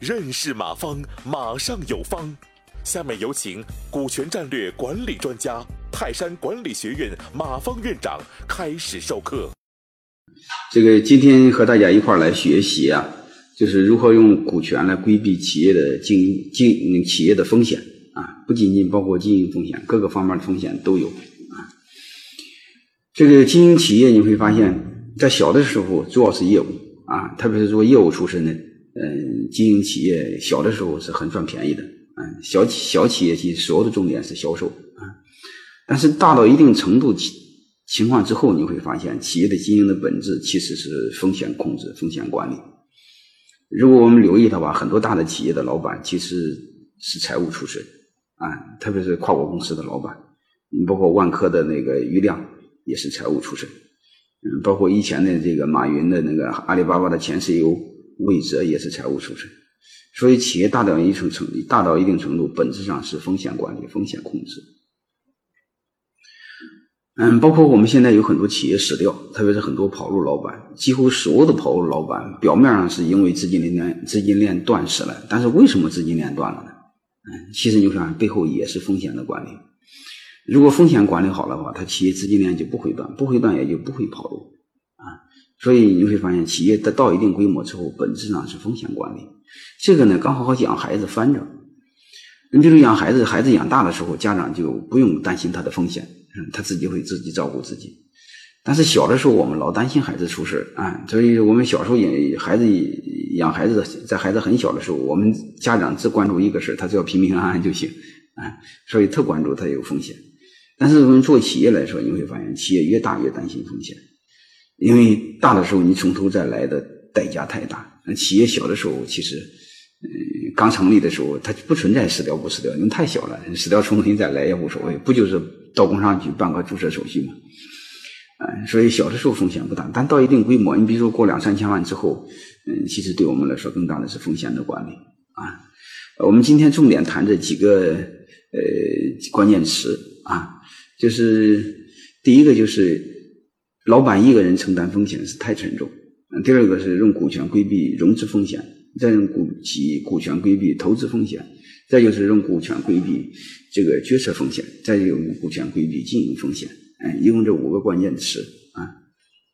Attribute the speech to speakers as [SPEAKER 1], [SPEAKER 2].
[SPEAKER 1] 认识马方，马上有方。下面有请股权战略管理专家、泰山管理学院马方院长开始授课。
[SPEAKER 2] 这个今天和大家一块来学习啊，就是如何用股权来规避企业的经营经营企业的风险啊，不仅仅包括经营风险，各个方面的风险都有啊。这个经营企业你会发现，在小的时候主要是业务啊，特别是做业务出身的。嗯，经营企业小的时候是很赚便宜的，嗯，小小企业其实所有的重点是销售啊，但是大到一定程度情情况之后，你会发现企业的经营的本质其实是风险控制、风险管理。如果我们留意的话，很多大的企业的老板其实是财务出身啊，特别是跨国公司的老板，你包括万科的那个余亮也是财务出身，嗯，包括以前的这个马云的那个阿里巴巴的前 CEO。魏哲也是财务出身，所以企业大到一定程度，大到一定程度，本质上是风险管理、风险控制。嗯，包括我们现在有很多企业死掉，特别是很多跑路老板，几乎所有的跑路老板，表面上是因为资金链资金链断死了，但是为什么资金链断了呢？嗯，其实你想背后也是风险的管理。如果风险管理好的话，它企业资金链就不会断，不会断也就不会跑路。啊所以你会发现，企业的到一定规模之后，本质上是风险管理。这个呢，刚好和养孩子翻着。你比如养孩子，孩子养大的时候，家长就不用担心他的风险，他自己会自己照顾自己。但是小的时候，我们老担心孩子出事啊。所以我们小时候养孩子，养孩子，在孩子很小的时候，我们家长只关注一个事他只要平平安安就行啊。所以特关注他有风险。但是我们做企业来说，你会发现，企业越大越担心风险。因为大的时候你从头再来的代价太大，企业小的时候其实，嗯，刚成立的时候它不存在死掉不死掉，因为太小了，死掉重新再来也无所谓，不就是到工商局办个注册手续吗？嗯，所以小的时候风险不大，但到一定规模，你比如说过两三千万之后，嗯，其实对我们来说更大的是风险的管理啊。我们今天重点谈这几个呃关键词啊，就是第一个就是。老板一个人承担风险是太沉重。第二个是用股权规避融资风险，再用股及股权规避投资风险，再就是用股权规避这个决策风险，再用股权规避经营风险。哎，一共这五个关键词。